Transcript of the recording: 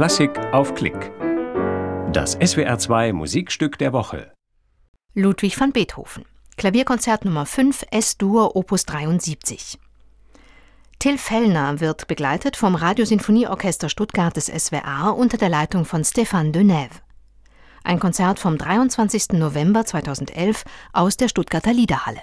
Klassik auf Klick. Das SWR2 Musikstück der Woche. Ludwig van Beethoven. Klavierkonzert Nummer 5 S-Dur Opus 73. Till Fellner wird begleitet vom Radiosinfonieorchester Stuttgart des SWR unter der Leitung von Stéphane Denève. Ein Konzert vom 23. November 2011 aus der Stuttgarter Liederhalle.